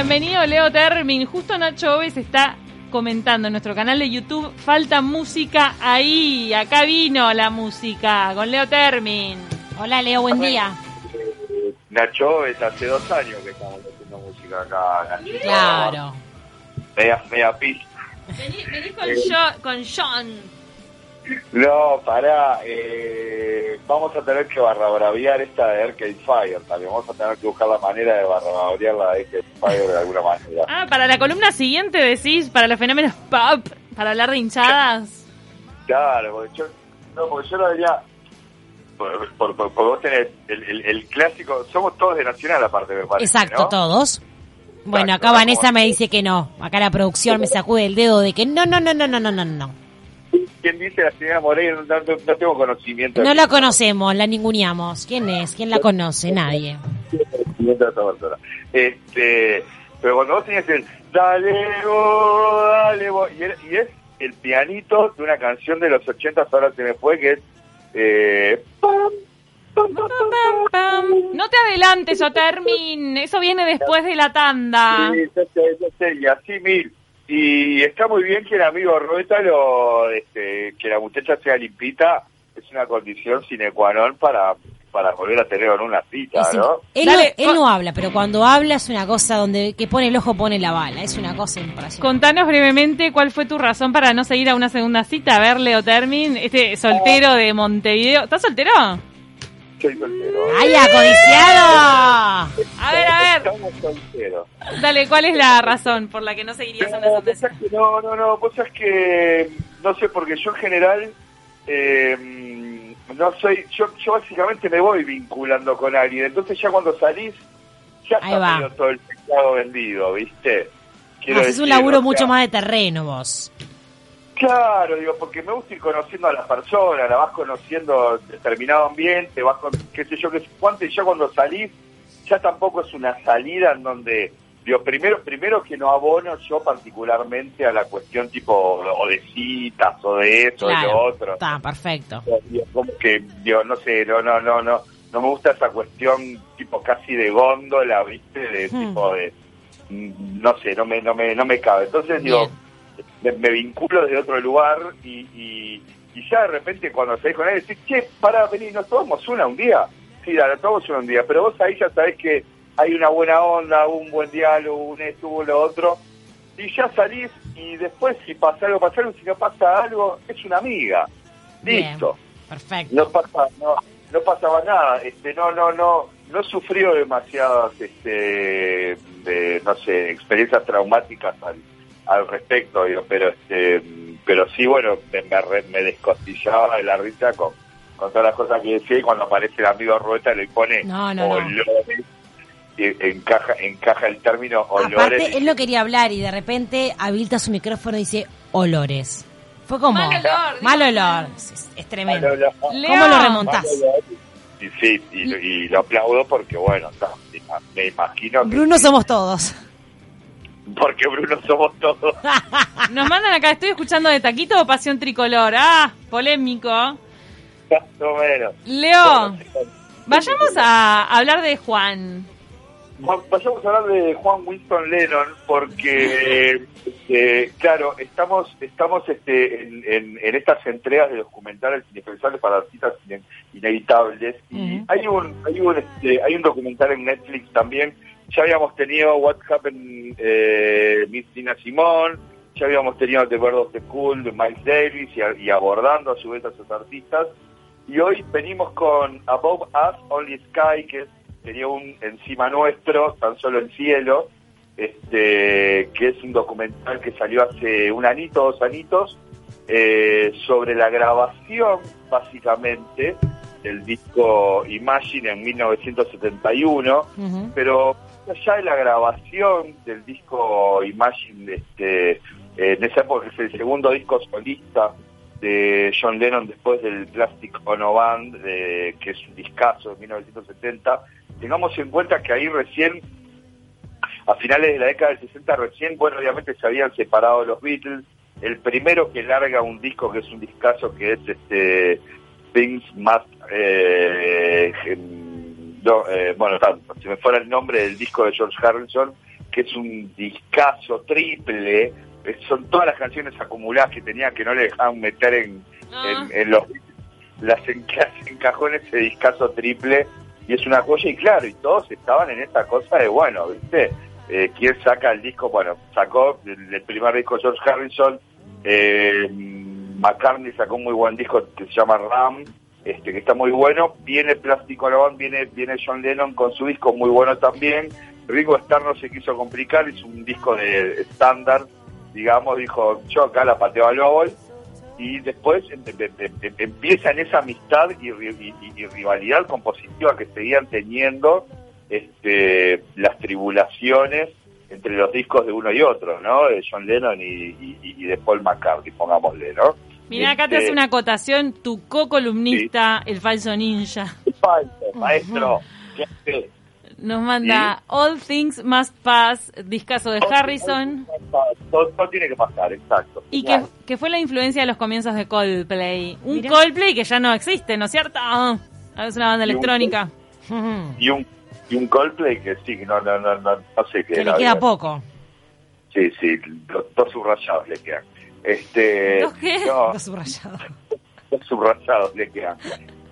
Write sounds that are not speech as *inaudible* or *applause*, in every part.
Bienvenido Leo Termin. Justo Nacho Oves está comentando en nuestro canal de YouTube, falta música ahí. Acá vino la música con Leo Termin. Hola Leo, buen día. Eh, Nacho, es hace dos años que estamos haciendo música acá. Nacho. Claro. Media, media pista. Vení, vení con, Jo- con John. No, pará. Eh, vamos a tener que barrabraviar esta de Arcade Fire también. Vamos a tener que buscar la manera de barrabraviar la de Arcade Fire de alguna manera. Ah, para la columna siguiente decís, para los fenómenos pop, para hablar de hinchadas. Claro, porque yo, no, porque yo lo diría... Por, por- por- porque vos tenés el, el- el clásico... Somos todos de Nacional aparte, me parece, Exacto, ¿no? todos. Bueno, Exacto, acá. Vanessa me dice que no. Acá la producción me sacude el dedo de que no, no, no, no, no, no, no, no. ¿Quién dice la señora Moreira? No, no- no tengo conocimiento. No la conocemos, la ninguneamos. ¿Quién es? ¿Quién la conoce? Nadie. conocimiento de esa persona. Este, pero cuando vos tenías el dale, go, dale, go", y, y es el pianito de una canción de los 80 ahora se me fue, que es eh, pam, pam, pam, pam, Pam, pam. No te adelantes, o Termin. Eso viene después de la tanda. Sí, y así mil. Y está muy bien que el amigo Rueta lo, este, que la muchacha sea limpita, es una condición sine qua non para, para volver a tener una cita, sí, ¿no? él, Dale, no, él no habla, pero cuando habla es una cosa donde que pone el ojo pone la bala. Es una cosa impresionante. Contanos brevemente cuál fue tu razón para no seguir a una segunda cita. A ver, Leo Termin, este soltero de Montevideo. ¿Estás soltero? Soy soltero. ¡Ay, acodiciado! A ver, a ver. Estamos solteros. Dale, ¿cuál es la razón por la que no seguirías una No, cita? que no, no, no, vos sabés que, no sé, porque yo en general, eh, no soy, yo, yo básicamente me voy vinculando con alguien, entonces ya cuando salís, ya está todo el pescado vendido, ¿viste? Quiero Haces un laburo o sea, mucho más de terreno vos. Claro, digo, porque me gusta ir conociendo a la persona, la vas conociendo en determinado ambiente, vas con, qué sé yo, qué sé cuánto, y ya cuando salís, ya tampoco es una salida en donde, digo, primero, primero que no abono yo particularmente a la cuestión tipo, o de citas, o de eso, de lo Claro. otro. Está, perfecto. Digo, como que, digo, no sé, no, no, no, no, no me gusta esa cuestión tipo casi de góndola, viste, de Hmm. tipo de, mm, no sé, no me, no me, no me cabe. Entonces digo, me, me vinculo desde otro lugar y, y, y ya de repente cuando salís con él decís, che, para venir, nos tomamos una un día. Sí, dale, tomamos una un día, pero vos ahí ya sabés que hay una buena onda, un buen diálogo, un esto, un lo otro, y ya salís y después si pasa algo, pasa algo, si no pasa algo, es una amiga. Bien. Listo Perfecto. no pasa no no pasaba nada este no no no no sufrió demasiadas este de, no sé experiencias traumáticas al, al respecto digo, pero este pero sí bueno me, me, re- me descostillaba de la risa con con todas las cosas que decía y cuando aparece el amigo Rueta le pone No, no, no. olores y encaja encaja el término olores Aparte, él no quería hablar y de repente habilita su micrófono y dice olores. Fue como... Mal olor, Mal olor. Es, es tremendo. ¿Cómo lo remontás? y sí y, y lo aplaudo porque bueno me imagino que Bruno somos todos. *laughs* Porque Bruno somos todos. *laughs* Nos mandan acá, estoy escuchando de Taquito o Pasión Tricolor. Ah, polémico. Más o menos. Leo, vayamos a hablar de Juan. Va- Vayamos a hablar de Juan Winston Lennon porque, *laughs* eh, claro, estamos estamos este, en, en- en estas entregas de documentales indispensables para artistas ine- inevitables. Y hay un hay un este, hay un documental en Netflix también. Ya habíamos tenido What Happened eh, Miss Simone, ya habíamos tenido The Bird of the Cool de Miles Davis y, a- y abordando a su vez a sus artistas. Y hoy venimos con Above Us, Only Sky, que es- sería un Encima Nuestro, tan solo el cielo, este, que es un documental que salió hace un anito, dos anitos, eh, sobre la grabación, básicamente, del disco Imagine en 1971, Ujú. pero allá de la grabación del disco Imagine, este, en esa época es el segundo disco solista de John Lennon después del Plastic Ono Band, de- que es un discazo de 1970, tengamos en cuenta que ahí recién, a finales de la década del 60, recién, bueno, obviamente se habían separado los Beatles, el primero que larga un disco que es un discazo que es este Things Must eh, no, eh, bueno, tanto, si me fuera el nombre del disco de George Harrison, que es un discazo triple, son todas las canciones acumuladas que tenía que no le dejaban meter en, Ah. en, en los las enca- encajó en *laughs* ese discazo triple. Y es una joya y claro y todos estaban en esa cosa de bueno viste eh, quién saca el disco bueno sacó el, el primer disco George Harrison eh, McCartney sacó un muy buen disco que se llama Ram este que está muy bueno viene Plastic Ono Band, viene viene John Lennon con su disco muy bueno también Ringo Starr no se quiso complicar hizo un disco de estándar digamos dijo yo acá la pateo al óvol y después em- em- em- em- empiezan esa amistad y, y- y rivalidad compositiva que seguían teniendo este, las tribulaciones entre los discos de uno y otro, ¿no? De John Lennon y- y de Paul McCartney, pongámosle, ¿no? Mira, acá te Este, hace una acotación tu co-columnista, el falso ninja. falso, maestro. ¿qué hace? Nos manda All Things Must Pass, discazo de Harrison, Todo, todo tiene que pasar, exacto. y que, que fue la influencia de los comienzos de Coldplay. Un Mirá. Coldplay que ya no existe, ¿no es cierto? Ah, Es una banda Y un- electrónica. *laughs* Y un, y un Coldplay que sí, que no, no, no, no, no sé qué que le era, queda bien. poco. Sí, sí, dos, dos subrayados le quedan. Este, ¿Dos qué? No, *laughs* Está subrayado. dos subrayados le quedan.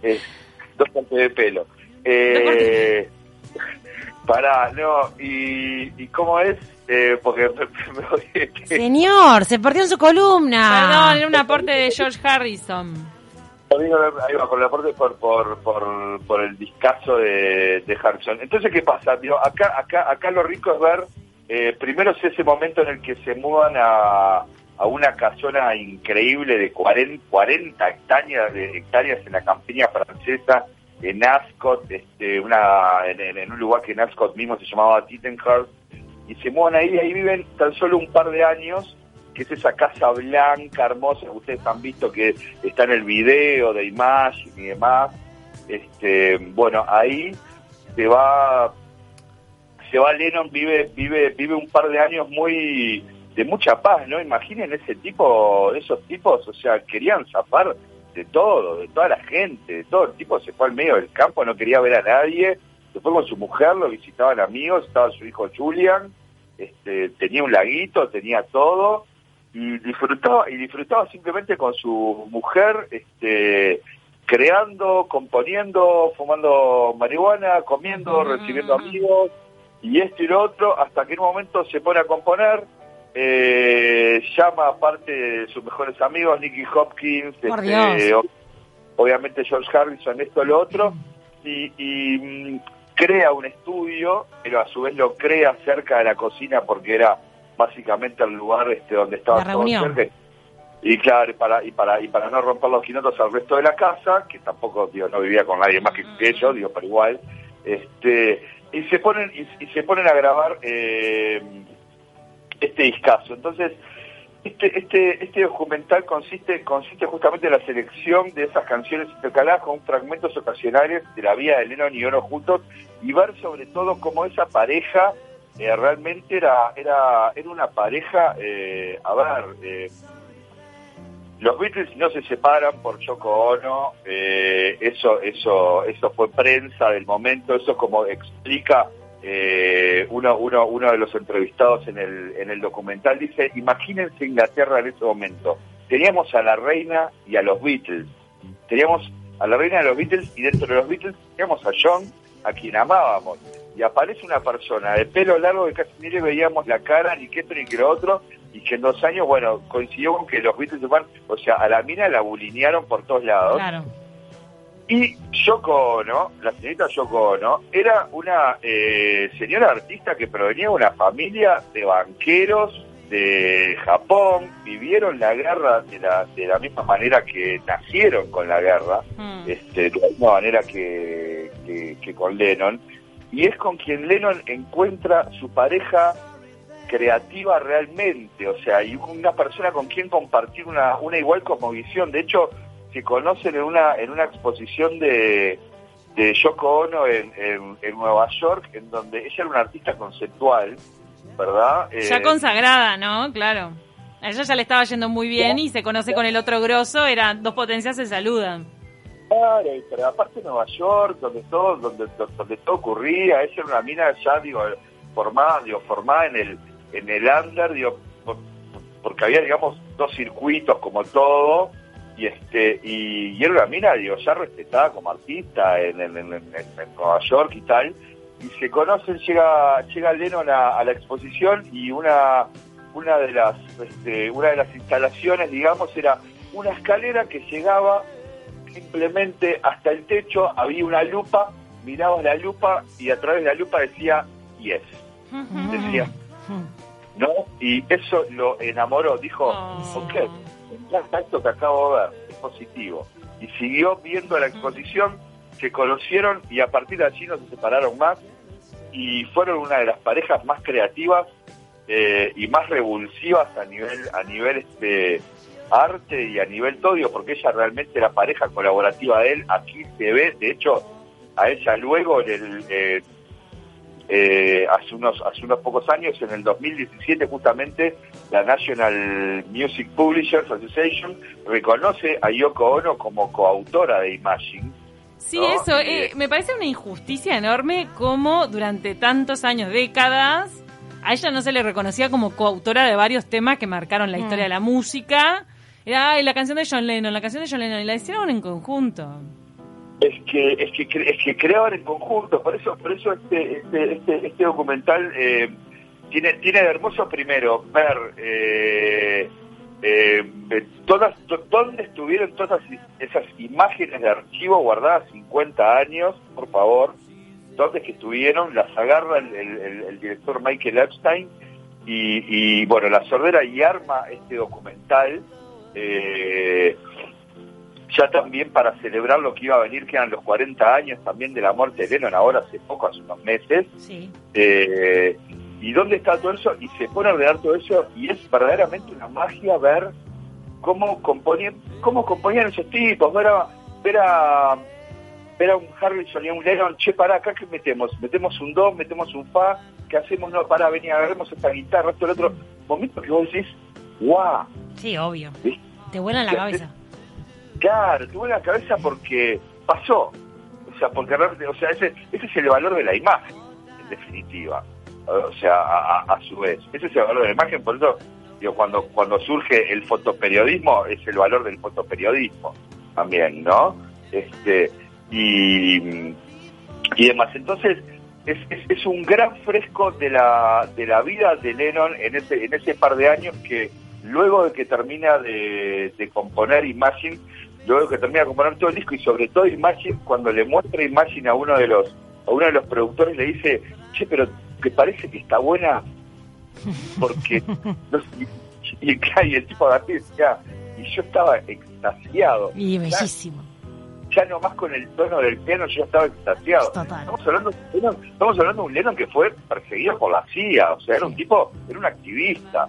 Eh, dos cortes de pelo. Dos Eh, *laughs* pará, no, y, y cómo es, eh, porque me, me voy de- Señor, se perdió en su columna. Perdón, era un aporte de George Harrison. Ahí va, con el aporte por, por, por, por el discazo de, de Harrison. Entonces, ¿qué pasa? Digo, acá, acá, acá lo rico es ver, eh, primero es ese momento en el que se mudan a, a una casona increíble de 40, 40 hectáreas, de, hectáreas en la campiña francesa, en Ascot, este, una, en, en- un lugar que en Ascot mismo se llamaba Tittenhurst, y se mudan ahí, y ahí viven tan solo un par de años, que es esa casa blanca, hermosa, que ustedes han visto que está en el video de Imagine y demás. Este, bueno, ahí se va, se va Lennon, vive, vive, vive un par de años muy de mucha paz, ¿no? Imaginen ese tipo, esos tipos, o sea, querían zafar de todo, de toda la gente, de todo. El tipo se fue al medio del campo, no quería ver a nadie, se fue con su mujer, lo visitaban amigos, estaba su hijo Julian, este, tenía un laguito, tenía todo, y disfrutaba, y disfrutaba simplemente con su mujer, este, creando, componiendo, fumando marihuana, comiendo, Mm. recibiendo amigos, y esto y lo otro, hasta que en un momento se pone a componer, eh, llama aparte de sus mejores amigos, Nicky Hopkins, este, obviamente George Harrison, esto lo otro, y, y, mm, crea un estudio, pero a su vez lo crea cerca de la cocina porque era básicamente el lugar este donde estaba todo cerca. Y claro, y para, y para, y para no romper los quinotos al resto de la casa, que tampoco, digo, no vivía con nadie más que, que ellos, digo, pero igual, este, y se ponen, y, y se ponen a grabar eh, este discazo. Entonces, este, este, este documental consiste, consiste justamente en la selección de esas canciones intercaladas con fragmentos ocasionales de la vida de Lennon y Ono juntos y ver sobre todo cómo esa pareja eh, realmente era, era, era una pareja, eh, a ver, eh, los Beatles no se separan por Yoko Ono, eso, eso, eso fue prensa del momento, eso como explica eh, uno, uno, uno de los entrevistados en el, en el documental, dice, imagínense Inglaterra en ese momento, teníamos a la reina y a los Beatles, teníamos a la reina de los Beatles y dentro de los Beatles teníamos a John, a quien amábamos, y aparece una persona de pelo largo que casi ni le veíamos la cara, ni que esto ni que lo otro, y que en dos años, bueno, coincidió con que los Beatles se fueron, o sea, a la mina la bulinearon por todos lados. Claro. Y Yoko Ono, la señorita Yoko Ono, era una eh, señora artista que provenía de una familia de banqueros de Japón, vivieron la guerra de la, de la misma manera que nacieron con la guerra, Mm. este, de la misma manera que, que, que con Lennon, y es con quien Lennon encuentra su pareja creativa realmente, o sea, y una persona con quien compartir una, una igual cosmovisión. De hecho, se conocen en una, en una exposición de, de Yoko Ono en, en, en Nueva York, en donde ella era una artista conceptual, ¿verdad? Ya Eh, consagrada, ¿no? Claro. A ella ya le estaba yendo muy bien y se conoce con el otro grosso, eran dos potencias se saludan. Claro, pero aparte Nueva York, donde todo, donde, donde todo ocurría, ella era una mina ya, digo, formada, digo, formada en el, en el under, digo, porque había, digamos, dos circuitos como todo, y este y, y era una mina, digo, ya respetada como artista en, en, en, en Nueva York y tal, y se conocen, llega llega Lennon a, a la exposición y una una de las este, una de las instalaciones, digamos, era una escalera que llegaba simplemente hasta el techo, había una lupa, mirabas la lupa y a través de la lupa decía yes. Decía, ¿no? Y eso lo enamoró, dijo, Oh. ok, esto que acabo de ver, es positivo. Y siguió viendo la exposición, se conocieron y a partir de allí no se separaron más y fueron una de las parejas más creativas eh, y más revulsivas a nivel a nivel este arte y a nivel todo, porque ella realmente la pareja colaborativa de él, aquí se ve, de hecho, a ella luego en el, eh, eh, hace unos hace unos pocos años, en el 2017 justamente, la National Music Publishers Association reconoce a Yoko Ono como coautora de Imagine. Sí, ¿no? eso, eh, eh, me parece una injusticia enorme como durante tantos años, décadas, a ella no se le reconocía como coautora de varios temas que marcaron la Mm. historia de la música. Era, ay, la canción de John Lennon, la canción de John Lennon, y la hicieron en conjunto. Es que es que es que creaban en conjunto, por eso por eso este este este, este documental eh, tiene tiene de hermoso primero ver eh, eh, todas to- dónde estuvieron todas esas imágenes de archivo guardadas 50 años, por favor, dónde estuvieron, las agarra el director Michael Epstein y, y, bueno, la sordera y arma este documental eh, ya también para celebrar lo que iba a venir, que eran los 40 años también de la muerte de Lennon, ahora hace poco, hace unos meses. Sí. Eh, ¿Y dónde está todo eso? Y se pone a ordenar todo eso y es verdaderamente una magia ver cómo componían, cómo componían esos tipos, ver a, ver a, ver a un Harrison y a un Lennon, che, pará, acá que metemos, metemos un do, metemos un fa, ¿qué hacemos? No, pará, vení, agarremos esta guitarra, esto, el otro. Momento que vos decís, ¡guau! Sí, obvio. ¿viste? Te vuelan la cabeza. Claro, tuve la cabeza porque pasó. O sea, porque o sea, ese, ese es el valor de la imagen, en definitiva. O sea, a, su vez. Ese es el valor de la imagen, por eso, digo, cuando, cuando surge el fotoperiodismo, es el valor del fotoperiodismo también, ¿no? Este, y, y demás. Entonces, es, es, es un gran fresco de la, de la vida de Lennon en ese, en ese par de años que luego de que termina de, de componer Imagine, luego de que termina de componer todo el disco y sobre todo Imagine, cuando le muestra Imagine a uno de los a uno de los productores le dice, che, pero ¿te parece que está buena? *laughs* Porque no y, y, claro, y el tipo y decía, y yo estaba extasiado. Y Ya- bellísimo. ya nomás con el tono del piano yo estaba extasiado. Total. Estamos hablando, de estamos hablando de un Lennon que fue perseguido por la CIA, o sea, era un tipo, era un activista,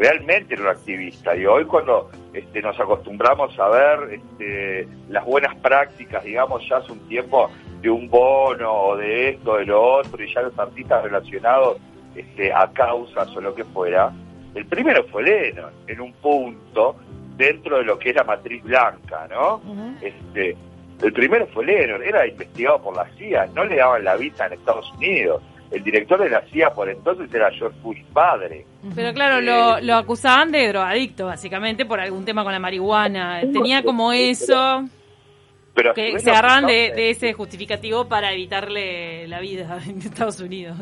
realmente era un activista. Y hoy cuando este, nos acostumbramos a ver este, las buenas prácticas, digamos, ya hace un tiempo de un bono o de esto, de lo otro, y ya los artistas relacionados este, a causas o lo que fuera, el primero fue Lennon, en un punto dentro de lo que era matriz blanca, ¿no? Este el primero fue Lennon, era investigado por la CIA, no le daban la visa en Estados Unidos. El director de la CIA por entonces era George Bush padre. Pero claro, lo, lo acusaban de drogadicto, básicamente, por algún tema con la marihuana. Tenía como eso, Pero que se agarraban de, ese justificativo para evitarle la vida *laughs* en Estados Unidos.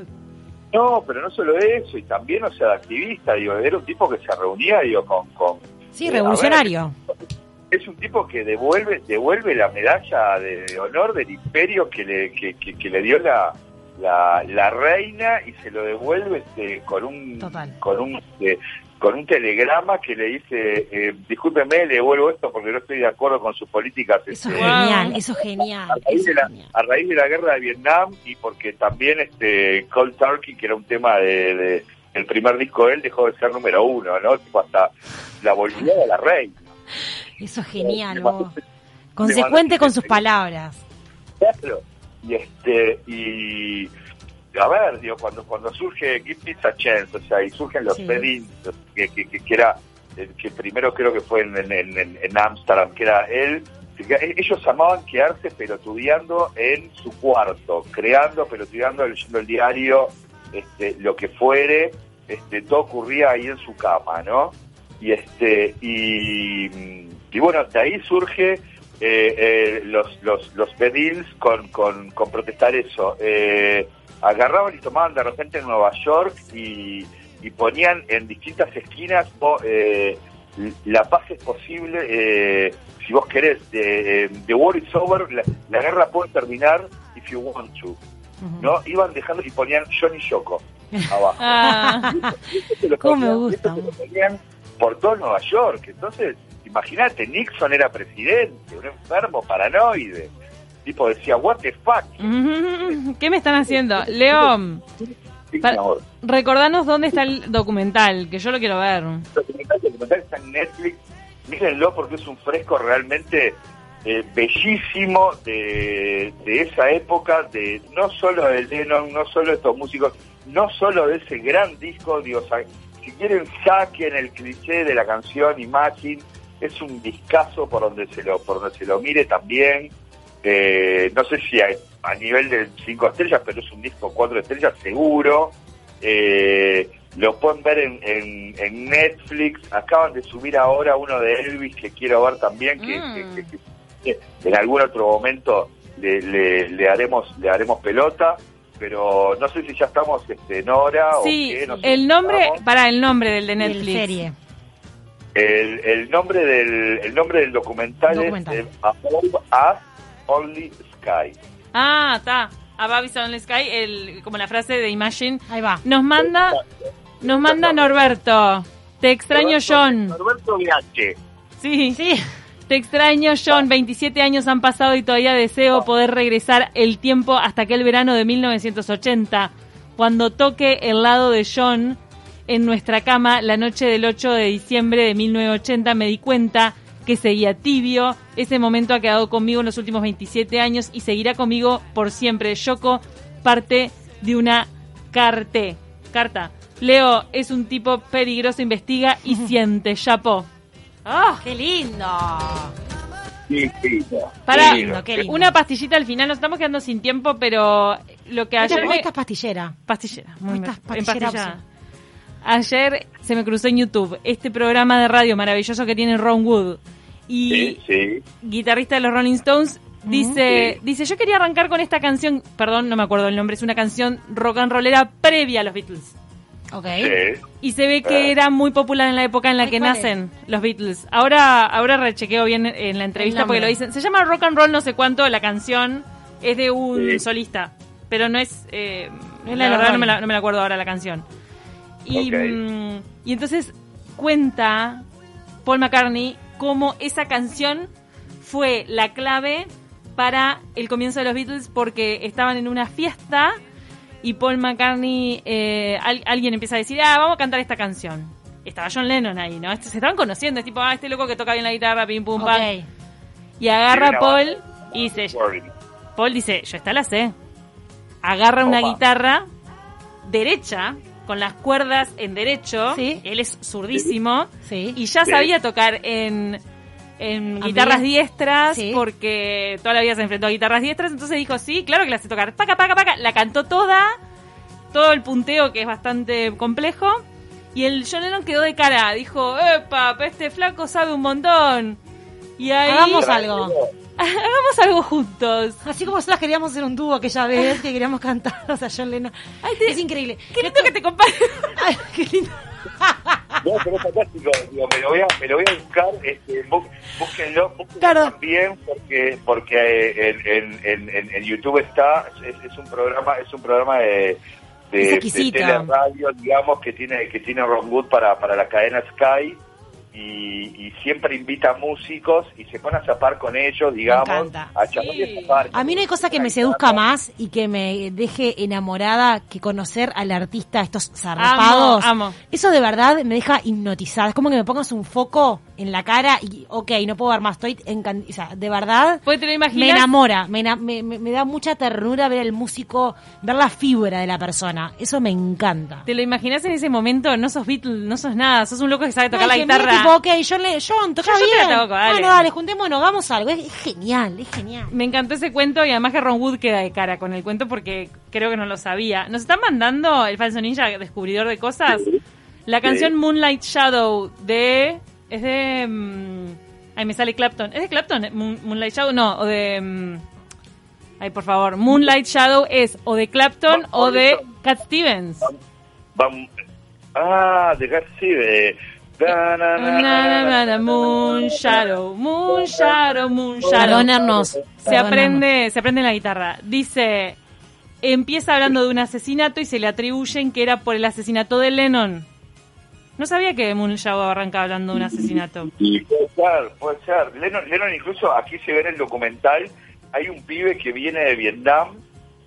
No, pero no solo eso, y también, o sea, de activista, digo, era un tipo que se reunía, digo, con... con Sí, eh, a revolucionario. ver, es un tipo que devuelve devuelve la medalla de, de honor del imperio que le, que, que- que le dio la, la, la reina y se lo devuelve este, con un Total. con un este, con un telegrama que le dice eh, discúlpeme le devuelvo esto porque no estoy de acuerdo con sus políticas Eso es este, genial, eso es genial. a raíz, de la, genial. a raíz de la guerra de Vietnam y porque también este Cold Turkey que era un tema de, de- el primer disco de él dejó de ser número uno no tipo hasta la volvía de la reina Eso es genial, mandó- Consecuente con sus palabras. Claro. Y este, y a ver, digo, cuando cuando surge Give a Chance, o sea, y surgen los Sí. Bedins, que, que, que, era, el que primero creo que fue en en, en, en Amsterdam, que era él, ellos amaban quedarse pelotudeando en su cuarto, creando, pelotudeando, leyendo el diario, este, lo que fuere, este, todo ocurría ahí en su cama, ¿no? Y este, y, y bueno, de ahí surge eh, eh, los, los, los Bedils con, con, con protestar eso. Eh, agarraban y tomaban de repente en Nueva York y, y ponían en distintas esquinas eh, la paz es posible, eh, si vos querés, eh, the war is over, la, la guerra puede terminar if you want to. ¿no? Iban dejando y ponían Johnny Yoko *laughs* abajo. Ah, *laughs* Esto lo Cómo me ponían- gusta. esto se lo ponían por todo Nueva York. Entonces, imagínate, Nixon era presidente, un enfermo paranoide. Tipo decía, what the fuck. ¿Qué me están haciendo? Leo, Sí, para- recordanos dónde está el documental, que yo lo quiero ver. El documental, el documental está en Netflix. Mírenlo porque es un fresco realmente eh, bellísimo de, de esa época, de no solo de Lennon, no solo de estos músicos, no solo de ese gran disco, digo, sa- si quieren saquen el cliché de la canción Imagine, es un discazo por donde se lo, por donde se lo mire también. Eh, no sé si a, a nivel de cinco estrellas, pero es un disco cuatro estrellas seguro. Eh, lo pueden ver en, en, en Netflix. Acaban de subir ahora uno de Elvis que quiero ver también, que, Mm. que- que- que en algún otro momento le, le, le haremos le haremos pelota. Pero no sé si ya estamos este, en hora Sí, o qué. no sé el si nombre, estamos. para el nombre del de El Netflix. serie. El, el nombre del el nombre del documental, Documental. es eh, Above Us Only Sky. Ah, está. Above is Only Sky, el, como la frase de Imagine. Ahí va. Nos manda, nos manda Norberto. Te extraño, Roberto- John. Roberto VH. Sí. Sí. Te extraño, John. 27 años han pasado y todavía deseo poder regresar el tiempo hasta aquel verano de 1980, cuando toque el lado de John en nuestra cama la noche del 8 de diciembre de 1980. Me di cuenta que seguía tibio. Ese momento ha quedado conmigo en los últimos 27 años y seguirá conmigo por siempre. Yoko, parte de una carte. Carta. Leo es un tipo peligroso, investiga y *laughs* siente. Chapo. ¡Ah! ¡Qué lindo! Para- Sí, lindo, qué lindo. Una pastillita al final, nos estamos quedando sin tiempo, pero lo que ayer me... esta es pastillera. Pastillera, muy Esta bien, es pastillera. Ayer se me cruzó en YouTube este programa de radio maravilloso que tiene Ron Wood y Sí, sí. guitarrista de los Rolling Stones dice, Sí. dice, yo quería arrancar con esta canción, perdón, no me acuerdo el nombre, es una canción rock and rollera previa a los Beatles. Ok. sí. Y se ve que Ah. era muy popular en la época en la Ay, que ¿cuál nacen los Beatles. Ahora, ahora rechequeo bien en la entrevista porque lo dicen. Se llama Rock and Roll no sé cuánto, la canción es de un Sí. solista, pero no es... Eh, No es la verdad no me la, no me la acuerdo ahora la canción. Y, entonces cuenta Paul McCartney cómo esa canción fue la clave para el comienzo de los Beatles porque estaban en una fiesta y Paul McCartney, eh, al- alguien empieza a decir, ah, vamos a cantar esta canción. Estaba John Lennon ahí, ¿no? Se estaban conociendo, es tipo, ah, este loco que toca bien la guitarra, pim pum pam. Y agarra a Paul y dice. Paul dice, yo esta la sé. Agarra una guitarra derecha, con las cuerdas en derecho. Sí. Él es zurdísimo. Sí. Y ya sabía tocar en, guitarras diestras, Sí. porque toda la vida se enfrentó a guitarras diestras. Entonces dijo, sí, claro que la sé tocar. Paca, paca, paca. La cantó toda. Todo el punteo, que es bastante complejo. Y el John Lennon quedó de cara. Dijo, epa, este flaco sabe un montón. Y ahí... Hagamos algo. *laughs* Hagamos algo juntos. Así como nosotros queríamos hacer un dúo aquella vez que queríamos cantar *laughs* a John Lennon. Es increíble. Qué lindo que te compare. *laughs* Ay, qué lindo. No, pero es fantástico. Digo, me, lo voy a, me lo voy a buscar. Este, bú- búsquenlo, búsquenlo Claro. también porque porque eh, en, en, en, en- en YouTube está. Es, es un programa es un programa de, de, de teleradio, digamos, que tiene que tiene Ron Wood para, para la cadena Sky. Y, y siempre invita músicos y se pone a zapar con ellos, digamos, encanta. a charlar y Sí. a zapar. A mí no hay cosa que me seduzca más y que me deje enamorada que conocer al artista, estos zarpados. amo. Eso de verdad me deja hipnotizada. Es como que me pongas un foco en la cara y, ok, no puedo ver más. Estoy encan- o sea, de verdad, Pues te lo me imaginas. enamora. Me, ena- me, me- me da mucha ternura ver el músico, ver la fibra de la persona. Eso me encanta. ¿Te lo imaginas en ese momento? No sos Beatle, no sos nada, sos un loco que sabe tocar la mira, guitarra. tipo, ok, John, le, John toca Yo- yo te la bien. toco, dale. Bueno, dale, juntémonos, hagamos algo. Es, es genial, es genial. Me encantó ese cuento y además que Ron Wood queda de cara con el cuento porque creo que no lo sabía. Nos están mandando el falso ninja descubridor de cosas. La canción Moonlight Shadow de es de mm, ay me sale Clapton. ¿Es de Clapton? Moon- Moonlight Shadow no, o de mm, Ay, por favor, Moonlight Shadow es o de Clapton Va- o de. Cat Stevens. Ah, de García. de- Da, na, na, Na, na, na, na, Moon Shadow, Moon Shadow, Moon Shadow. Perdónennos. Se aprende, se aprende en la guitarra. Dice, empieza hablando de un asesinato y se le atribuyen que era por el asesinato de Lennon. No sabía que Shadow arranca hablando de un asesinato. Y puede ser, puede ser. Lennon, Lennon incluso aquí se ve en el documental, hay un pibe que viene de Vietnam,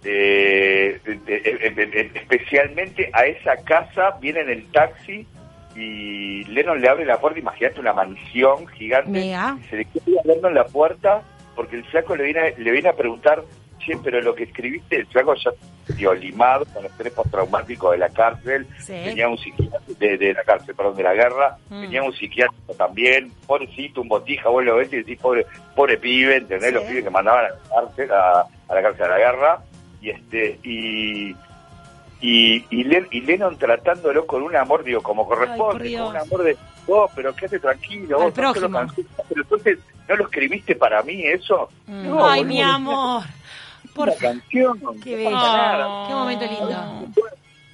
eh, de- de- de- de- especialmente a esa casa, viene en el taxi y Lennon le abre la puerta, imagínate una mansión gigante, Mega. y se le queda hablando en la puerta porque el flaco le viene, le viene a preguntar, che, pero lo que escribiste, el flaco ya dio limado con estrés postraumático de la cárcel, Sí. tenía un psiquiatra de, de la cárcel, perdón, de la guerra, Mm. tenía un psiquiatra también, pobrecito, un botija, vos lo ves y decís, pobre, pobre pibe, ¿entendés? Sí. Los pibes que mandaban a la cárcel, a, a la cárcel de la guerra, y este, y y, y, Len- y Lennon tratándolo con un amor, digo, como corresponde, con un amor de, oh, pero quédate tranquilo, vos no te lo prójimo. cansés". pero entonces, ¿no lo escribiste para mí eso? Mm. No, Ay, boludo, mi amor. Por una canción. *laughs* Qué no bello. Oh. Qué momento lindo.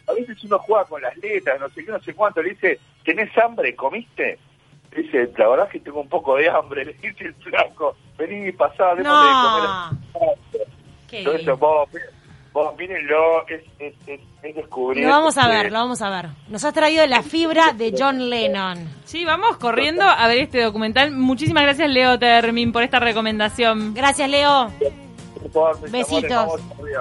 A veces uno juega con las letras, no sé qué, no sé cuánto, le dice, ¿tenés hambre? ¿Comiste? Dice, la verdad es que tengo un poco de hambre, *laughs* le dice el flaco, vení, pasá, démosle de No. comer. Qué Todo eso, lindo. vos, vos, mírenlo, es, es, es, es descubrir. Lo vamos a ver, lo vamos a ver. Nos has traído la fibra de John Lennon. Sí, vamos corriendo a ver este documental. Muchísimas gracias, Leo Termin, por esta recomendación. Gracias, Leo. Por favor, mis Besito. amores, vamos arriba.